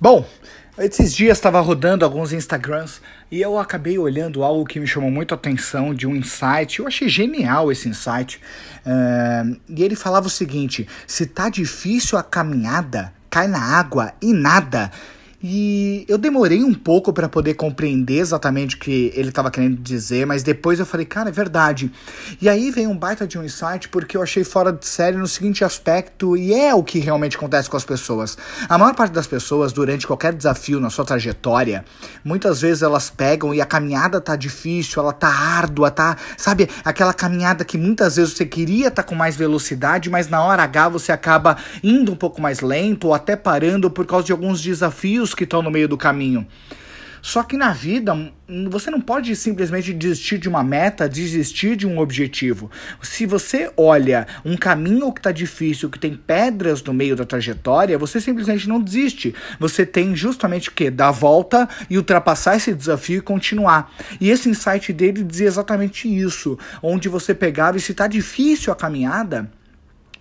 Bom, esses dias estava rodando alguns Instagrams e eu acabei olhando algo que me chamou muito a atenção de um insight. Eu achei genial esse insight. Uh, e ele falava o seguinte: se tá difícil a caminhada, cai na água e nada. E eu demorei um pouco para poder compreender exatamente o que ele estava querendo dizer, mas depois eu falei, cara, é verdade. E aí vem um baita de um insight porque eu achei fora de série no seguinte aspecto, e é o que realmente acontece com as pessoas. A maior parte das pessoas, durante qualquer desafio na sua trajetória, muitas vezes elas pegam e a caminhada tá difícil, ela tá árdua, tá, sabe, aquela caminhada que muitas vezes você queria estar tá com mais velocidade, mas na hora H você acaba indo um pouco mais lento ou até parando por causa de alguns desafios que estão no meio do caminho. Só que na vida, você não pode simplesmente desistir de uma meta, desistir de um objetivo. Se você olha um caminho que está difícil, que tem pedras no meio da trajetória, você simplesmente não desiste. Você tem justamente o que? Dar a volta e ultrapassar esse desafio e continuar. E esse insight dele dizia exatamente isso. Onde você pegava e se está difícil a caminhada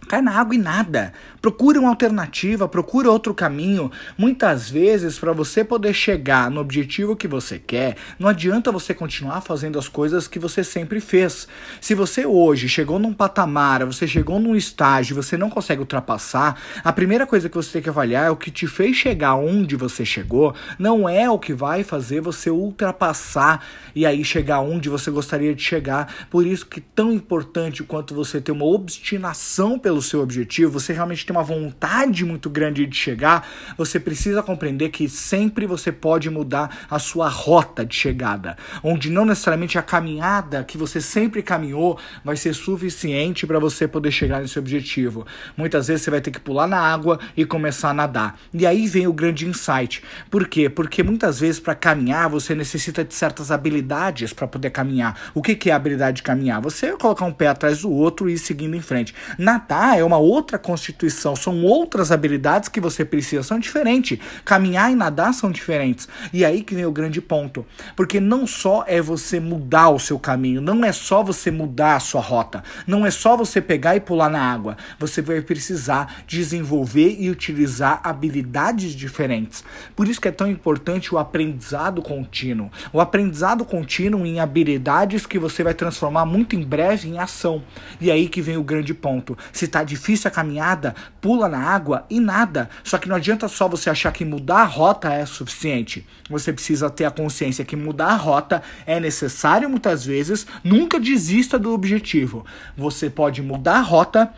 cai na água e nada. Procure uma alternativa, procure outro caminho. Muitas vezes, para você poder chegar no objetivo que você quer, não adianta você continuar fazendo as coisas que você sempre fez. Se você hoje chegou num patamar, você chegou num estágio você não consegue ultrapassar, a primeira coisa que você tem que avaliar é o que te fez chegar onde você chegou, não é o que vai fazer você ultrapassar e aí chegar onde você gostaria de chegar. Por isso que tão importante quanto você ter uma obstinação pelo pelo seu objetivo, você realmente tem uma vontade muito grande de chegar, você precisa compreender que sempre você pode mudar a sua rota de chegada, onde não necessariamente a caminhada que você sempre caminhou vai ser suficiente para você poder chegar nesse objetivo. Muitas vezes você vai ter que pular na água e começar a nadar. E aí vem o grande insight. Por quê? Porque muitas vezes para caminhar você necessita de certas habilidades para poder caminhar. O que, que é a habilidade de caminhar? Você colocar um pé atrás do outro e ir seguindo em frente. Nadar é uma outra constituição, são outras habilidades que você precisa, são diferentes. Caminhar e nadar são diferentes. E aí que vem o grande ponto. Porque não só é você mudar o seu caminho, não é só você mudar a sua rota, não é só você pegar e pular na água. Você vai precisar desenvolver e utilizar habilidades diferentes. Por isso que é tão importante o aprendizado contínuo. O aprendizado contínuo em habilidades que você vai transformar muito em breve em ação. E aí que vem o grande ponto. Se tá difícil a caminhada, pula na água e nada. Só que não adianta só você achar que mudar a rota é suficiente. Você precisa ter a consciência que mudar a rota é necessário muitas vezes. Nunca desista do objetivo. Você pode mudar a rota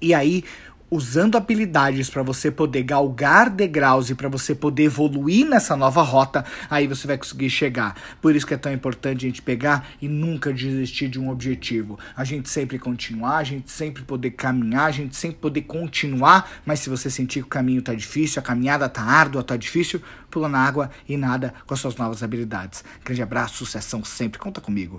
e aí usando habilidades para você poder galgar degraus e para você poder evoluir nessa nova rota, aí você vai conseguir chegar. Por isso que é tão importante a gente pegar e nunca desistir de um objetivo. A gente sempre continuar, a gente sempre poder caminhar, a gente sempre poder continuar, mas se você sentir que o caminho tá difícil, a caminhada tá árdua, tá difícil, pula na água e nada com as suas novas habilidades. Grande abraço, sucessão sempre, conta comigo.